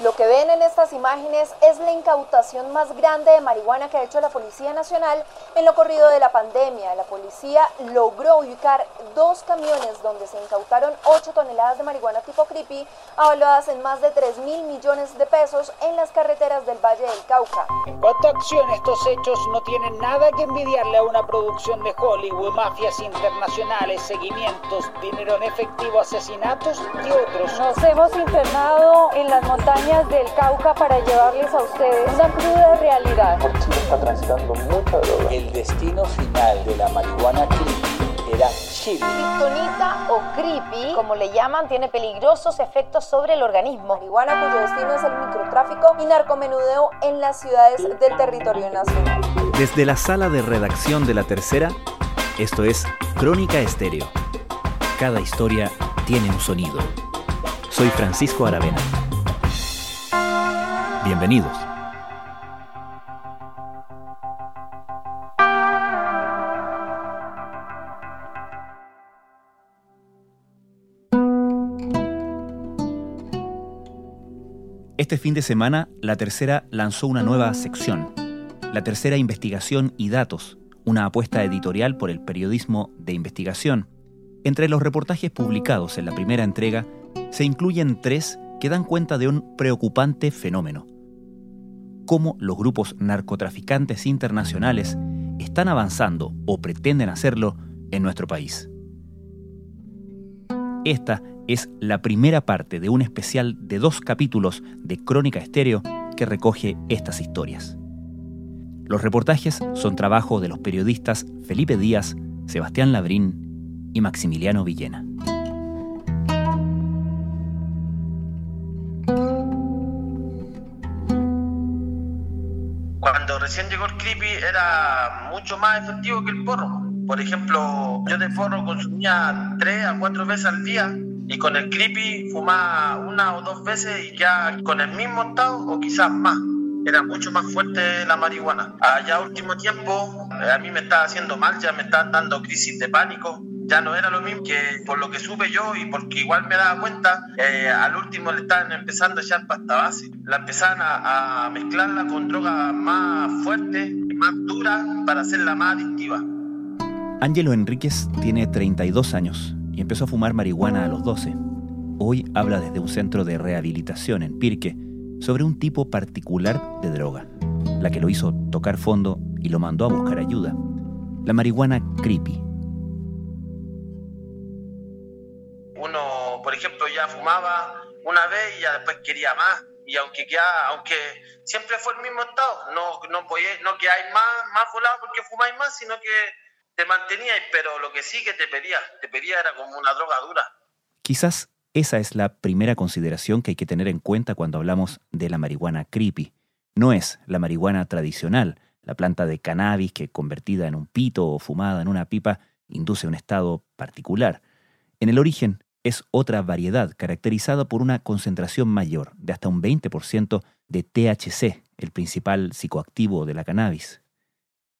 Lo que ven en estas imágenes es la incautación más grande de marihuana que ha hecho la Policía Nacional en lo corrido de la pandemia. La policía logró ubicar dos camiones donde se incautaron 8 toneladas de marihuana tipo creepy, avaluadas en más de 3 mil millones de pesos en las carreteras del Valle del Cauca. En cuanto a acción, estos hechos no tienen nada que envidiarle a una producción de Hollywood, mafias internacionales, seguimientos, dinero en efectivo, asesinatos y otros. Nos hemos internado en las montañas del Cauca para llevarles a ustedes una cruda realidad. Por Chile está transitando mucha droga. El destino final de la marihuana creepy Chile. Kryptonita o creepy, como le llaman, tiene peligrosos efectos sobre el organismo. Marihuana cuyo destino es el microtráfico y narcomenudeo en las ciudades del territorio nacional. Desde la sala de redacción de La Tercera, esto es Crónica Estéreo. Cada historia tiene un sonido. Soy Francisco Aravena. Bienvenidos. Este fin de semana, La Tercera lanzó una nueva sección, La Tercera Investigación y Datos, una apuesta editorial por el periodismo de investigación. Entre los reportajes publicados en la primera entrega, se incluyen tres que dan cuenta de un preocupante fenómeno. Cómo los grupos narcotraficantes internacionales están avanzando o pretenden hacerlo en nuestro país. Esta es la primera parte de un especial de dos capítulos de Crónica Estéreo que recoge estas historias. Los reportajes son trabajo de los periodistas Felipe Díaz, Sebastián Labrín y Maximiliano Villena. recién llegó el creepy era mucho más efectivo que el porro. Por ejemplo, yo de porro consumía tres a cuatro veces al día y con el creepy fumaba una o dos veces y ya con el mismo estado o quizás más. Era mucho más fuerte la marihuana. Allá último tiempo a mí me estaba haciendo mal, ya me estaban dando crisis de pánico ya no era lo mismo que por lo que supe yo y porque igual me daba cuenta, eh, al último le estaban empezando a echar pasta base. La empezaban a, mezclarla con drogas más fuertes, más duras, para hacerla más adictiva. Ángelo Enríquez tiene 32 años y empezó a fumar marihuana a los 12. Hoy habla desde un centro de rehabilitación en Pirque sobre un tipo particular de droga, la que lo hizo tocar fondo y lo mandó a buscar ayuda, la marihuana creepy por ejemplo, ya fumaba una vez y ya después quería más. Y aunque queda, aunque siempre fue el mismo estado, no, no, no que hay más, más volado porque fumáis más, sino que te manteníais, pero lo que sí que te pedía, te pedía era como una droga dura. Quizás esa es la primera consideración que hay que tener en cuenta cuando hablamos de la marihuana creepy. No es la marihuana tradicional, la planta de cannabis que convertida en un pito o fumada en una pipa induce un estado particular. En el origen es otra variedad caracterizada por una concentración mayor, de hasta un 20% de THC, el principal psicoactivo de la cannabis.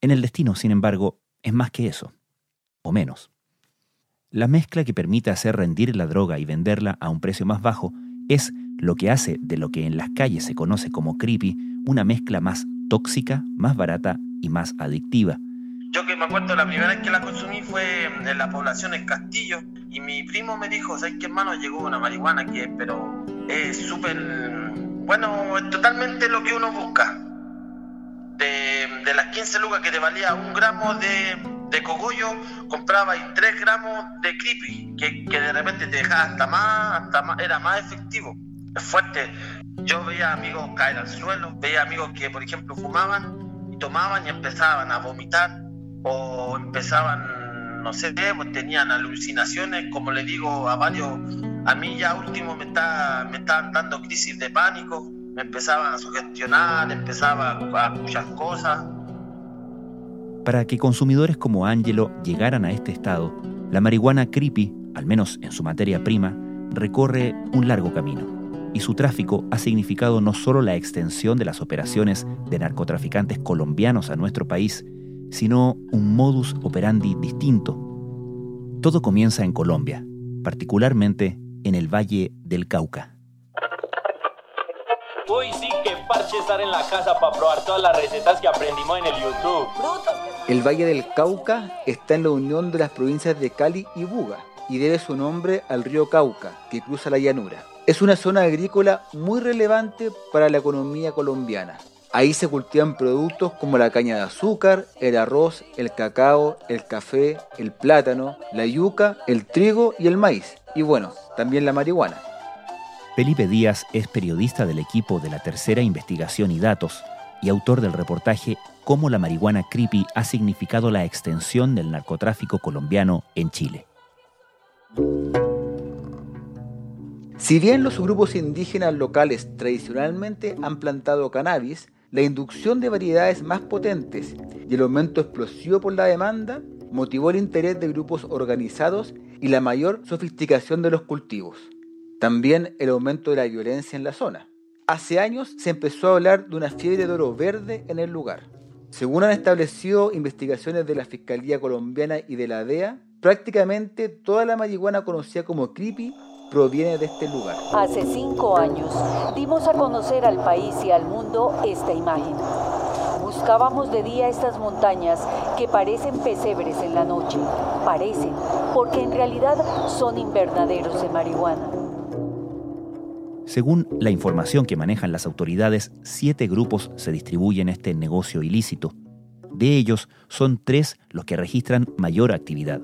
En el destino, sin embargo, es más que eso, o menos. La mezcla que permite hacer rendir la droga y venderla a un precio más bajo es lo que hace de lo que en las calles se conoce como creepy una mezcla más tóxica, más barata y más adictiva. Yo que me acuerdo la primera vez que la consumí fue en la población en Castillo y mi primo me dijo, ¿sabes qué hermano? Llegó una marihuana que pero es súper, bueno, es totalmente lo que uno busca. De, las 15 lucas que te valía un gramo de, de cogollo, compraba y 3 gramos de creepy, que, que, de repente te dejaba hasta más, hasta más, era más efectivo. Es fuerte. Yo veía amigos caer al suelo, veía amigos que, por ejemplo, fumaban y tomaban y empezaban a vomitar o empezaban, no sé, pues tenían alucinaciones, como le digo a varios, a mí ya último me, está, me estaban dando crisis de pánico, me empezaban a sugestionar, empezaba a muchas cosas. Para que consumidores como Angelo llegaran a este estado, la marihuana creepy, al menos en su materia prima, recorre un largo camino y su tráfico ha significado no solo la extensión de las operaciones de narcotraficantes colombianos a nuestro país, sino un modus operandi distinto. Todo comienza en Colombia, particularmente en el Valle del Cauca. Uy, sí, que parche estar en la casa para probar todas las recetas que aprendimos en el YouTube. El Valle del Cauca está en la unión de las provincias de Cali y Buga y debe su nombre al río Cauca, que cruza la llanura. Es una zona agrícola muy relevante para la economía colombiana. Ahí se cultivan productos como la caña de azúcar, el arroz, el cacao, el café, el plátano, la yuca, el trigo y el maíz. Y bueno, también la marihuana. Felipe Díaz es periodista del equipo de la Tercera Investigación y Datos y autor del reportaje Cómo la marihuana creepy ha significado la extensión del narcotráfico colombiano en Chile. Si bien los grupos indígenas locales tradicionalmente han plantado cannabis, la inducción de variedades más potentes y el aumento explosivo por la demanda motivó el interés de grupos organizados y la mayor sofisticación de los cultivos. También el aumento de la violencia en la zona. Hace años se empezó a hablar de una fiebre de oro verde en el lugar. Según han establecido investigaciones de la Fiscalía Colombiana y de la DEA, prácticamente toda la marihuana conocida como creepy proviene de este lugar. Hace cinco años dimos a conocer al país y al mundo esta imagen. Buscábamos de día estas montañas que parecen pesebres en la noche. Parecen, porque en realidad son invernaderos de marihuana. Según la información que manejan las autoridades, siete grupos se distribuyen este negocio ilícito. De ellos, son tres los que registran mayor actividad.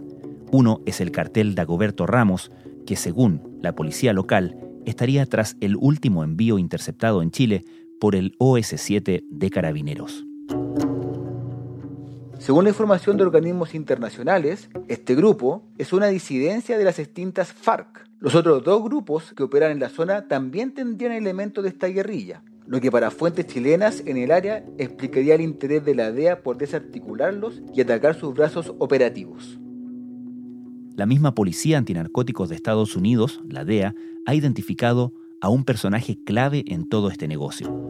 Uno es el cartel Dagoberto Ramos, que según la policía local estaría tras el último envío interceptado en Chile por el OS-7 de Carabineros. Según la información de organismos internacionales, este grupo es una disidencia de las extintas FARC. Los otros dos grupos que operan en la zona también tendrían elementos de esta guerrilla, lo que para fuentes chilenas en el área explicaría el interés de la DEA por desarticularlos y atacar sus brazos operativos. La misma Policía Antinarcóticos de Estados Unidos, la DEA, ha identificado a un personaje clave en todo este negocio.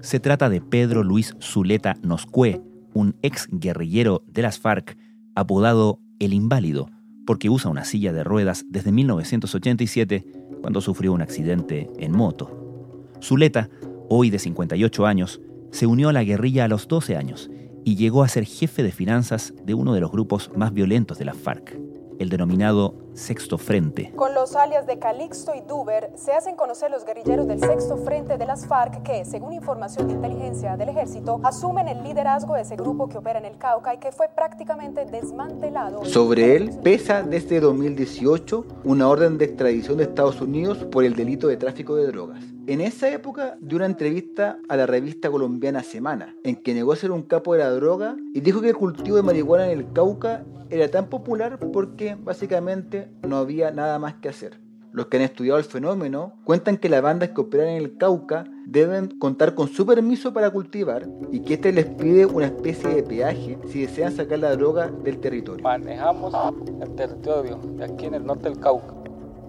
Se trata de Pedro Luis Zuleta Noscue, un ex guerrillero de las FARC, apodado El Inválido, porque usa una silla de ruedas desde 1987, cuando sufrió un accidente en moto. Zuleta, hoy de 58 años, se unió a la guerrilla a los 12 años y llegó a ser jefe de finanzas de uno de los grupos más violentos de la FARC, el denominado Sexto Frente. Con los alias de Calixto y Duber se hacen conocer los guerrilleros del Sexto Frente de las FARC que, según información de inteligencia del ejército, asumen el liderazgo de ese grupo que opera en el Cauca y que fue prácticamente desmantelado. Sobre él pesa desde 2018 una orden de extradición de Estados Unidos por el delito de tráfico de drogas. En esa época dio una entrevista a la revista colombiana Semana, en que negó ser un capo de la droga y dijo que el cultivo de marihuana en el Cauca era tan popular porque básicamente no había nada más que hacer. Los que han estudiado el fenómeno cuentan que las bandas que operan en el Cauca deben contar con su permiso para cultivar y que éste les pide una especie de peaje si desean sacar la droga del territorio. Manejamos el territorio de aquí en el norte del Cauca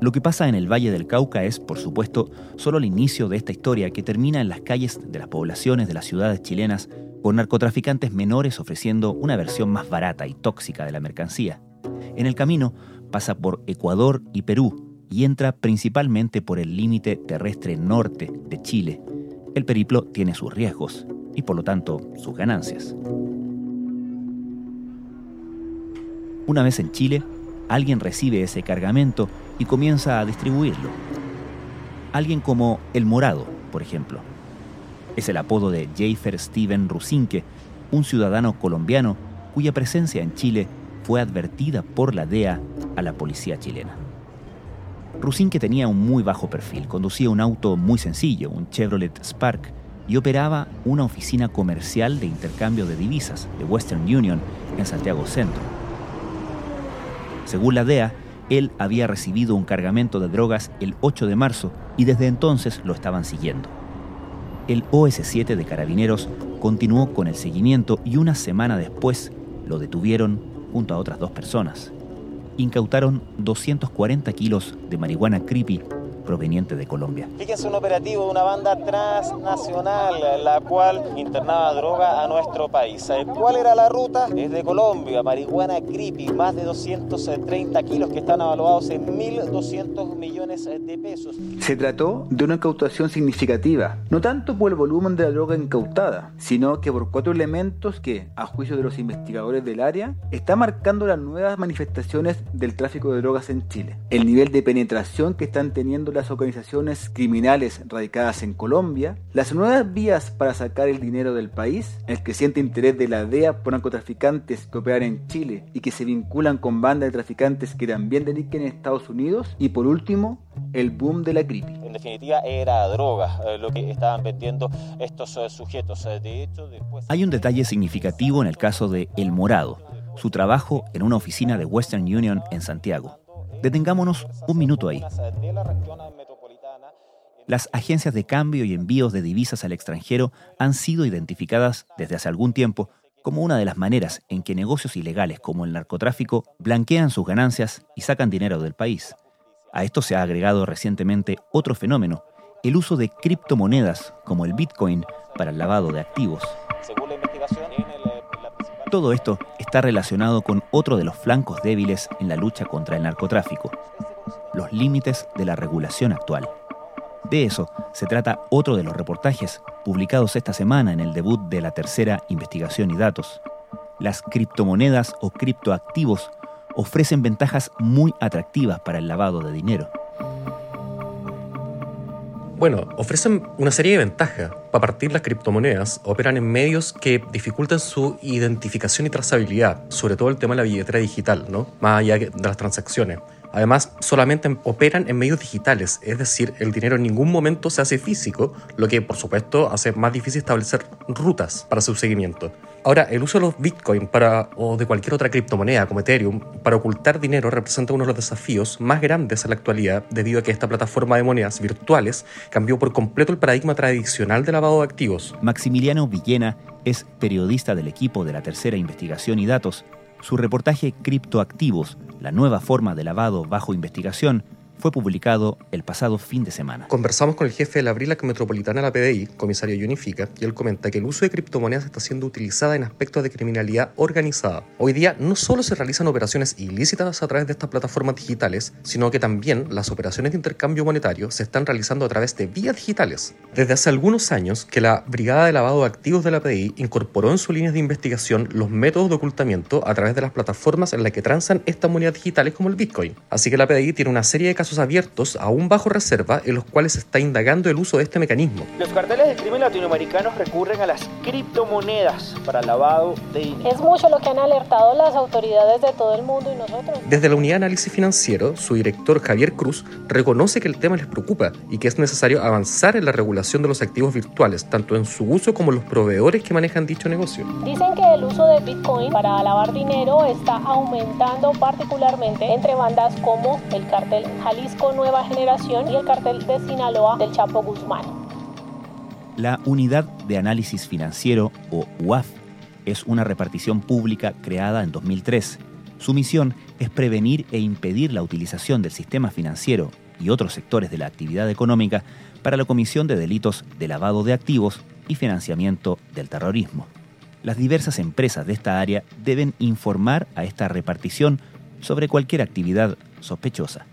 lo que pasa en el Valle del Cauca es, por supuesto, solo el inicio de esta historia que termina en las calles de las poblaciones de las ciudades chilenas con narcotraficantes menores ofreciendo una versión más barata y tóxica de la mercancía. En el camino pasa por Ecuador y Perú y entra principalmente por el límite terrestre norte de Chile. El periplo tiene sus riesgos y por lo tanto sus ganancias. Una vez en Chile, alguien recibe ese cargamento y comienza a distribuirlo. Alguien como El Morado, por ejemplo. Es el apodo de Jafer Steven Rusinque, un ciudadano colombiano cuya presencia en Chile fue advertida por la DEA a la policía chilena. Rusinque tenía un muy bajo perfil, conducía un auto muy sencillo, un Chevrolet Spark, y operaba una oficina comercial de intercambio de divisas de Western Union en Santiago Centro. Según la DEA, él había recibido un cargamento de drogas el 8 de marzo y desde entonces lo estaban siguiendo. El OS-7 de Carabineros continuó con el seguimiento y una semana después lo detuvieron junto a otras dos personas. Incautaron 240 kilos de marihuana creepy proveniente de Colombia. Fíjense un operativo de una banda transnacional, la cual internaba droga a nuestro país. Eh, ¿Cuál era la ruta? Es de Colombia, marihuana creepy, más de 230 kilos que están evaluados en 1.200 millones de pesos. Se trató de una incautación significativa, no tanto por el volumen de la droga incautada, sino que por cuatro elementos que, a juicio de los investigadores del área, está marcando las nuevas manifestaciones del tráfico de drogas en Chile. El nivel de penetración que están teniendo las organizaciones criminales radicadas en Colombia, las nuevas vías para sacar el dinero del país, el creciente interés de la DEA por narcotraficantes que operan en Chile y que se vinculan con bandas de traficantes que también delinquen en Estados Unidos, y por último, el boom de la creepy. En definitiva, era droga eh, lo que estaban vendiendo estos eh, sujetos. Eh, de hecho, después... Hay un detalle significativo en el caso de El Morado, su trabajo en una oficina de Western Union en Santiago. Detengámonos un minuto ahí. Las agencias de cambio y envíos de divisas al extranjero han sido identificadas desde hace algún tiempo como una de las maneras en que negocios ilegales como el narcotráfico blanquean sus ganancias y sacan dinero del país. A esto se ha agregado recientemente otro fenómeno, el uso de criptomonedas como el Bitcoin para el lavado de activos. Todo esto está relacionado con otro de los flancos débiles en la lucha contra el narcotráfico, los límites de la regulación actual. De eso se trata otro de los reportajes publicados esta semana en el debut de la tercera investigación y datos. Las criptomonedas o criptoactivos ofrecen ventajas muy atractivas para el lavado de dinero. Bueno, ofrecen una serie de ventajas. Para partir, las criptomonedas operan en medios que dificultan su identificación y trazabilidad, sobre todo el tema de la billetera digital, ¿no? Más allá de las transacciones. Además, solamente operan en medios digitales, es decir, el dinero en ningún momento se hace físico, lo que por supuesto hace más difícil establecer rutas para su seguimiento. Ahora, el uso de los Bitcoin o de cualquier otra criptomoneda como Ethereum para ocultar dinero representa uno de los desafíos más grandes en la actualidad debido a que esta plataforma de monedas virtuales cambió por completo el paradigma tradicional de lavado de activos. Maximiliano Villena es periodista del equipo de la tercera investigación y datos su reportaje Criptoactivos, la nueva forma de lavado bajo investigación, fue publicado el pasado fin de semana. Conversamos con el jefe de la Brilac Metropolitana de la PDI, comisario Unifica, y él comenta que el uso de criptomonedas está siendo utilizada en aspectos de criminalidad organizada. Hoy día no solo se realizan operaciones ilícitas a través de estas plataformas digitales, sino que también las operaciones de intercambio monetario se están realizando a través de vías digitales. Desde hace algunos años que la Brigada de Lavado de Activos de la PDI incorporó en sus líneas de investigación los métodos de ocultamiento a través de las plataformas en las que transan estas monedas digitales como el Bitcoin. Así que la PDI tiene una serie de casos abiertos, aún bajo reserva, en los cuales se está indagando el uso de este mecanismo. Los carteles de crimen latinoamericanos recurren a las criptomonedas para lavado de dinero. Es mucho lo que han alertado las autoridades de todo el mundo y nosotros. Desde la Unidad de Análisis Financiero, su director Javier Cruz reconoce que el tema les preocupa y que es necesario avanzar en la regulación de los activos virtuales, tanto en su uso como los proveedores que manejan dicho negocio. Dicen que el uso de Bitcoin para lavar dinero está aumentando particularmente entre bandas como el cartel Jalisco Nueva Generación y el cartel de Sinaloa del Chapo Guzmán. La Unidad de Análisis Financiero, o UAF, es una repartición pública creada en 2003. Su misión es prevenir e impedir la utilización del sistema financiero y otros sectores de la actividad económica para la comisión de delitos de lavado de activos y financiamiento del terrorismo. Las diversas empresas de esta área deben informar a esta repartición sobre cualquier actividad sospechosa.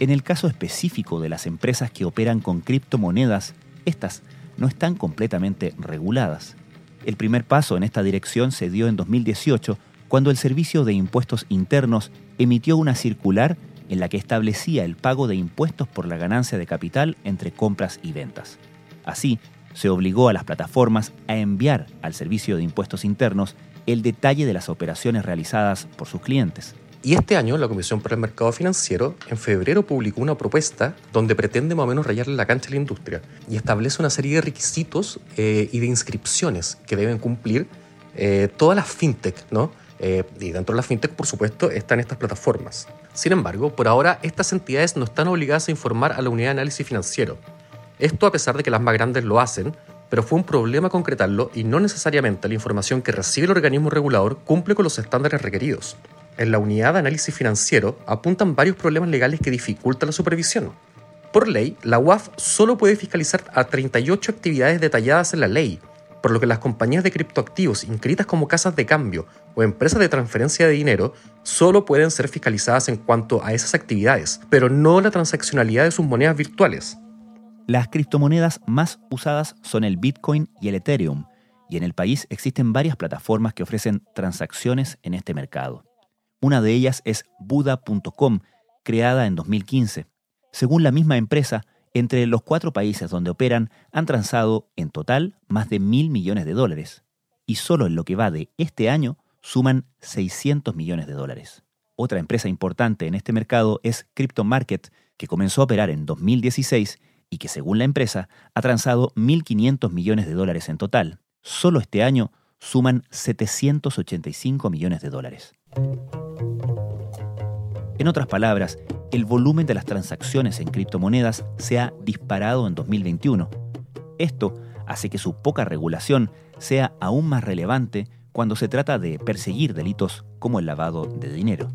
En el caso específico de las empresas que operan con criptomonedas, estas no están completamente reguladas. El primer paso en esta dirección se dio en 2018 cuando el Servicio de Impuestos Internos emitió una circular en la que establecía el pago de impuestos por la ganancia de capital entre compras y ventas. Así, se obligó a las plataformas a enviar al Servicio de Impuestos Internos el detalle de las operaciones realizadas por sus clientes. Y este año la Comisión para el Mercado Financiero en febrero publicó una propuesta donde pretende más o menos rayarle la cancha a la industria y establece una serie de requisitos eh, y de inscripciones que deben cumplir eh, todas las fintech, ¿no? Eh, y dentro de las fintech, por supuesto, están estas plataformas. Sin embargo, por ahora estas entidades no están obligadas a informar a la unidad de análisis financiero. Esto a pesar de que las más grandes lo hacen, pero fue un problema concretarlo y no necesariamente la información que recibe el organismo regulador cumple con los estándares requeridos en la unidad de análisis financiero apuntan varios problemas legales que dificultan la supervisión. Por ley, la UAF solo puede fiscalizar a 38 actividades detalladas en la ley, por lo que las compañías de criptoactivos inscritas como casas de cambio o empresas de transferencia de dinero solo pueden ser fiscalizadas en cuanto a esas actividades, pero no la transaccionalidad de sus monedas virtuales. Las criptomonedas más usadas son el Bitcoin y el Ethereum, y en el país existen varias plataformas que ofrecen transacciones en este mercado. Una de ellas es Buda.com, creada en 2015. Según la misma empresa, entre los cuatro países donde operan han transado en total más de mil millones de dólares, y solo en lo que va de este año suman 600 millones de dólares. Otra empresa importante en este mercado es CryptoMarket, que comenzó a operar en 2016 y que según la empresa ha transado 1.500 millones de dólares en total. Solo este año suman 785 millones de dólares. En otras palabras, el volumen de las transacciones en criptomonedas se ha disparado en 2021. Esto hace que su poca regulación sea aún más relevante cuando se trata de perseguir delitos como el lavado de dinero.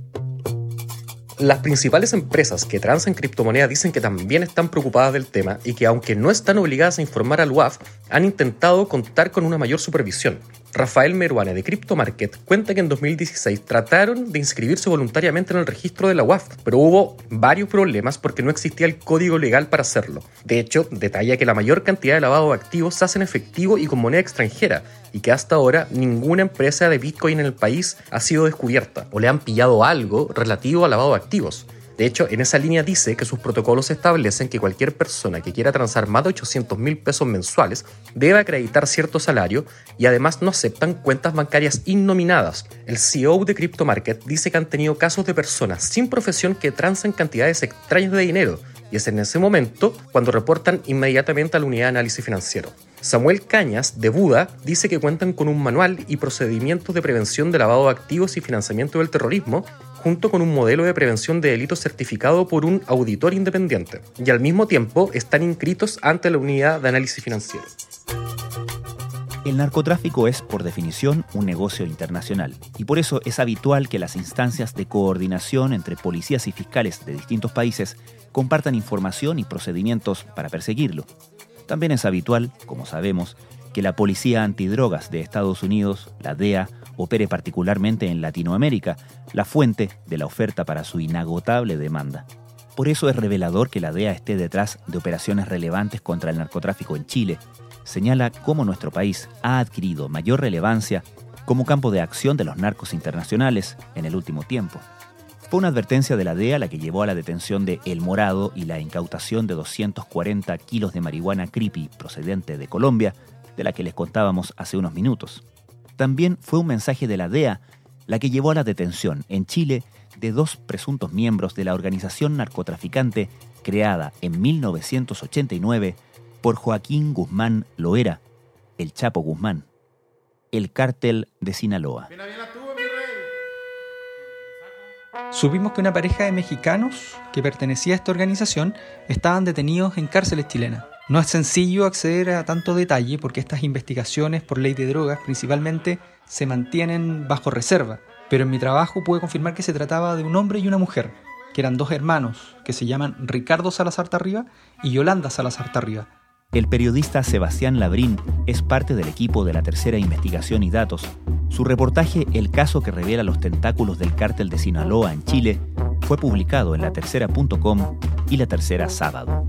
Las principales empresas que transan criptomonedas dicen que también están preocupadas del tema y que aunque no están obligadas a informar al UAF, han intentado contar con una mayor supervisión. Rafael Meruane de CryptoMarket cuenta que en 2016 trataron de inscribirse voluntariamente en el registro de la UAF, pero hubo varios problemas porque no existía el código legal para hacerlo. De hecho, detalla que la mayor cantidad de lavado de activos se hace en efectivo y con moneda extranjera, y que hasta ahora ninguna empresa de Bitcoin en el país ha sido descubierta o le han pillado algo relativo al lavado de activos. De hecho, en esa línea dice que sus protocolos establecen que cualquier persona que quiera transar más de 800 mil pesos mensuales debe acreditar cierto salario y además no aceptan cuentas bancarias innominadas. El CEO de CryptoMarket dice que han tenido casos de personas sin profesión que transan cantidades extrañas de dinero y es en ese momento cuando reportan inmediatamente a la unidad de análisis financiero. Samuel Cañas, de Buda, dice que cuentan con un manual y procedimientos de prevención de lavado de activos y financiamiento del terrorismo junto con un modelo de prevención de delitos certificado por un auditor independiente, y al mismo tiempo están inscritos ante la unidad de análisis financiero. El narcotráfico es, por definición, un negocio internacional, y por eso es habitual que las instancias de coordinación entre policías y fiscales de distintos países compartan información y procedimientos para perseguirlo. También es habitual, como sabemos, que la Policía Antidrogas de Estados Unidos, la DEA, opere particularmente en Latinoamérica, la fuente de la oferta para su inagotable demanda. Por eso es revelador que la DEA esté detrás de operaciones relevantes contra el narcotráfico en Chile. Señala cómo nuestro país ha adquirido mayor relevancia como campo de acción de los narcos internacionales en el último tiempo. Fue una advertencia de la DEA la que llevó a la detención de El Morado y la incautación de 240 kilos de marihuana creepy procedente de Colombia, de la que les contábamos hace unos minutos. También fue un mensaje de la DEA la que llevó a la detención en Chile de dos presuntos miembros de la organización narcotraficante creada en 1989 por Joaquín Guzmán Loera, el Chapo Guzmán, el cártel de Sinaloa. Supimos que una pareja de mexicanos que pertenecía a esta organización estaban detenidos en cárceles chilenas. No es sencillo acceder a tanto detalle porque estas investigaciones por ley de drogas principalmente se mantienen bajo reserva, pero en mi trabajo pude confirmar que se trataba de un hombre y una mujer, que eran dos hermanos, que se llaman Ricardo Salazar Tarriba y Yolanda Salazar Tarriba. El periodista Sebastián Labrín es parte del equipo de la tercera investigación y datos. Su reportaje El caso que revela los tentáculos del cártel de Sinaloa en Chile fue publicado en la tercera.com y la tercera sábado.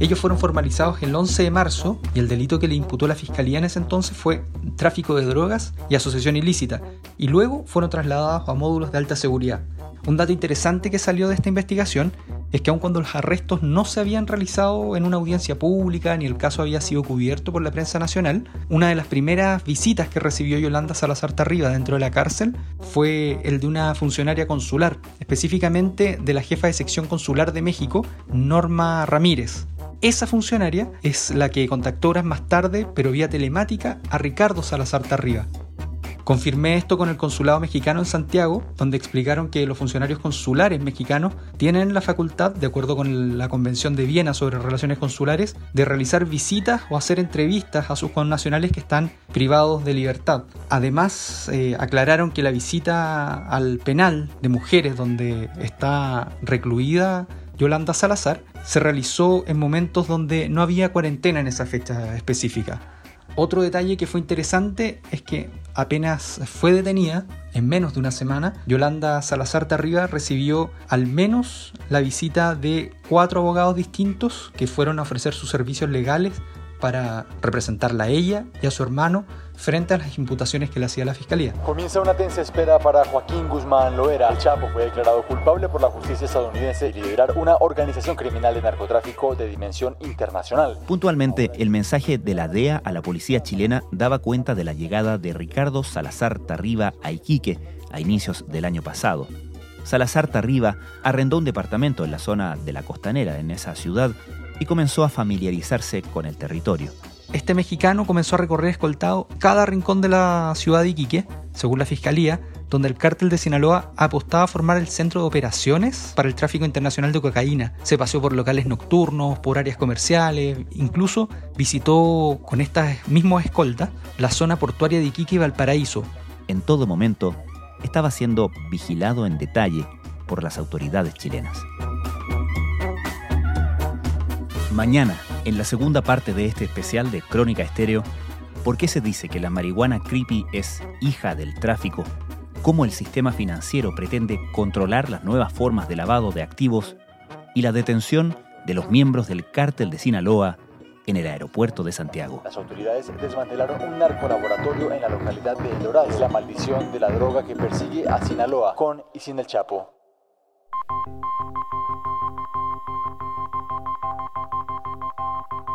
Ellos fueron formalizados el 11 de marzo y el delito que le imputó la fiscalía en ese entonces fue tráfico de drogas y asociación ilícita, y luego fueron trasladados a módulos de alta seguridad. Un dato interesante que salió de esta investigación es que aun cuando los arrestos no se habían realizado en una audiencia pública ni el caso había sido cubierto por la prensa nacional, una de las primeras visitas que recibió Yolanda Salazar Tarriba dentro de la cárcel fue el de una funcionaria consular, específicamente de la jefa de sección consular de México, Norma Ramírez. Esa funcionaria es la que contactó horas más tarde, pero vía telemática, a Ricardo Salazar Tarriba. Confirmé esto con el consulado mexicano en Santiago, donde explicaron que los funcionarios consulares mexicanos tienen la facultad, de acuerdo con la Convención de Viena sobre Relaciones Consulares, de realizar visitas o hacer entrevistas a sus connacionales que están privados de libertad. Además, eh, aclararon que la visita al penal de mujeres donde está recluida Yolanda Salazar, se realizó en momentos donde no había cuarentena en esa fecha específica. Otro detalle que fue interesante es que apenas fue detenida, en menos de una semana, Yolanda Salazar Tarriba recibió al menos la visita de cuatro abogados distintos que fueron a ofrecer sus servicios legales para representarla a ella y a su hermano frente a las imputaciones que le hacía la fiscalía. Comienza una tensa espera para Joaquín Guzmán Loera. El Chapo fue declarado culpable por la justicia estadounidense de liderar una organización criminal de narcotráfico de dimensión internacional. Puntualmente, el mensaje de la DEA a la policía chilena daba cuenta de la llegada de Ricardo Salazar Tarriba a Iquique a inicios del año pasado. Salazar Tarriba arrendó un departamento en la zona de la costanera en esa ciudad y comenzó a familiarizarse con el territorio. Este mexicano comenzó a recorrer escoltado cada rincón de la ciudad de Iquique, según la fiscalía, donde el cártel de Sinaloa apostaba a formar el centro de operaciones para el tráfico internacional de cocaína. Se paseó por locales nocturnos, por áreas comerciales, incluso visitó con estas mismas escoltas la zona portuaria de Iquique y Valparaíso. En todo momento, estaba siendo vigilado en detalle por las autoridades chilenas. Mañana, en la segunda parte de este especial de Crónica Estéreo, ¿por qué se dice que la marihuana creepy es hija del tráfico? ¿Cómo el sistema financiero pretende controlar las nuevas formas de lavado de activos? Y la detención de los miembros del cártel de Sinaloa en el aeropuerto de Santiago. Las autoridades desmantelaron un narcolaboratorio en la localidad de El Dorado. La maldición de la droga que persigue a Sinaloa, con y sin el Chapo.